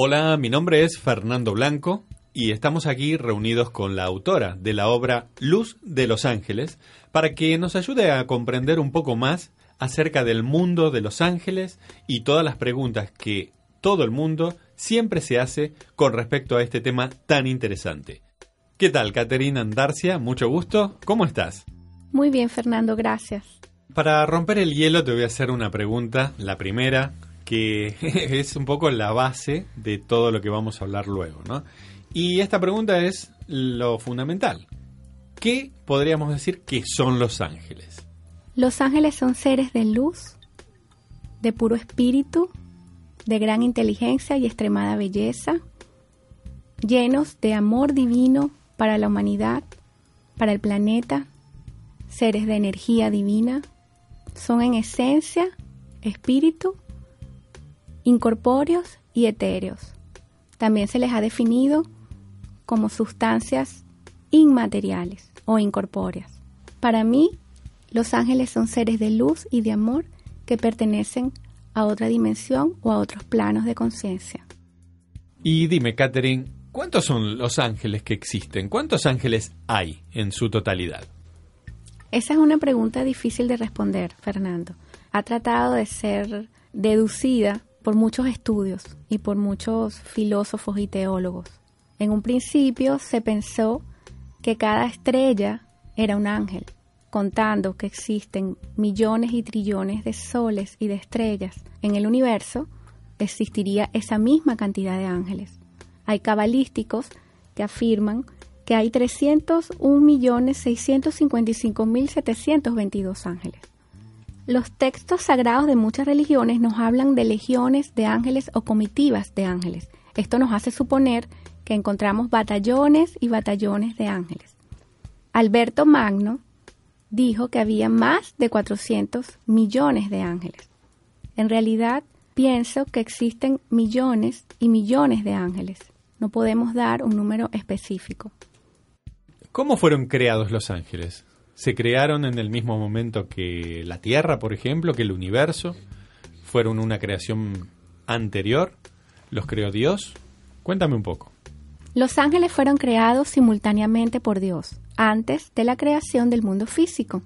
Hola, mi nombre es Fernando Blanco y estamos aquí reunidos con la autora de la obra Luz de los Ángeles para que nos ayude a comprender un poco más acerca del mundo de los ángeles y todas las preguntas que todo el mundo siempre se hace con respecto a este tema tan interesante. ¿Qué tal, Caterina Andarcia? Mucho gusto. ¿Cómo estás? Muy bien, Fernando, gracias. Para romper el hielo te voy a hacer una pregunta, la primera, que es un poco la base de todo lo que vamos a hablar luego, ¿no? Y esta pregunta es lo fundamental. ¿Qué podríamos decir que son los ángeles? Los ángeles son seres de luz, de puro espíritu, de gran inteligencia y extremada belleza, llenos de amor divino para la humanidad, para el planeta, seres de energía divina, son en esencia espíritu, incorpóreos y etéreos. También se les ha definido como sustancias inmateriales o incorpóreas. Para mí, los ángeles son seres de luz y de amor que pertenecen a otra dimensión o a otros planos de conciencia. Y dime, Catherine, ¿cuántos son los ángeles que existen? ¿Cuántos ángeles hay en su totalidad? Esa es una pregunta difícil de responder, Fernando. Ha tratado de ser deducida por muchos estudios y por muchos filósofos y teólogos. En un principio se pensó que cada estrella era un ángel, contando que existen millones y trillones de soles y de estrellas en el universo, existiría esa misma cantidad de ángeles. Hay cabalísticos que afirman que hay 301.655.722 ángeles. Los textos sagrados de muchas religiones nos hablan de legiones de ángeles o comitivas de ángeles. Esto nos hace suponer que encontramos batallones y batallones de ángeles. Alberto Magno dijo que había más de 400 millones de ángeles. En realidad, pienso que existen millones y millones de ángeles. No podemos dar un número específico. ¿Cómo fueron creados los ángeles? ¿Se crearon en el mismo momento que la Tierra, por ejemplo, que el universo? ¿Fueron una creación anterior? ¿Los creó Dios? Cuéntame un poco. Los ángeles fueron creados simultáneamente por Dios, antes de la creación del mundo físico.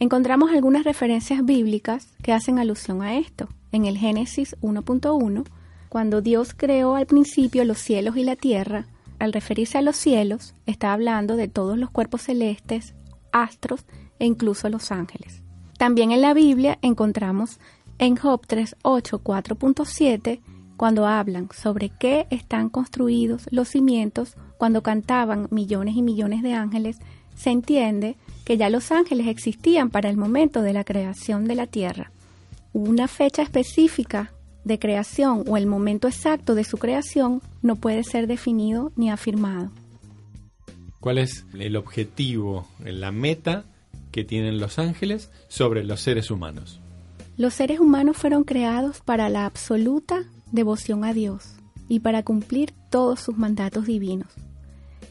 Encontramos algunas referencias bíblicas que hacen alusión a esto. En el Génesis 1.1, cuando Dios creó al principio los cielos y la tierra, al referirse a los cielos, está hablando de todos los cuerpos celestes, astros e incluso los ángeles. También en la Biblia encontramos en Job 3.8, 4.7, cuando hablan sobre qué están construidos los cimientos, cuando cantaban millones y millones de ángeles, se entiende que ya los ángeles existían para el momento de la creación de la tierra. Una fecha específica de creación o el momento exacto de su creación no puede ser definido ni afirmado. ¿Cuál es el objetivo, la meta que tienen los ángeles sobre los seres humanos? Los seres humanos fueron creados para la absoluta devoción a Dios y para cumplir todos sus mandatos divinos.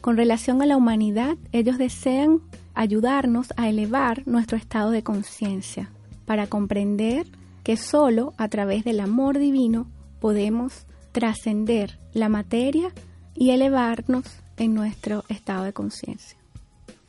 Con relación a la humanidad, ellos desean ayudarnos a elevar nuestro estado de conciencia, para comprender que solo a través del amor divino podemos trascender la materia y elevarnos en nuestro estado de conciencia.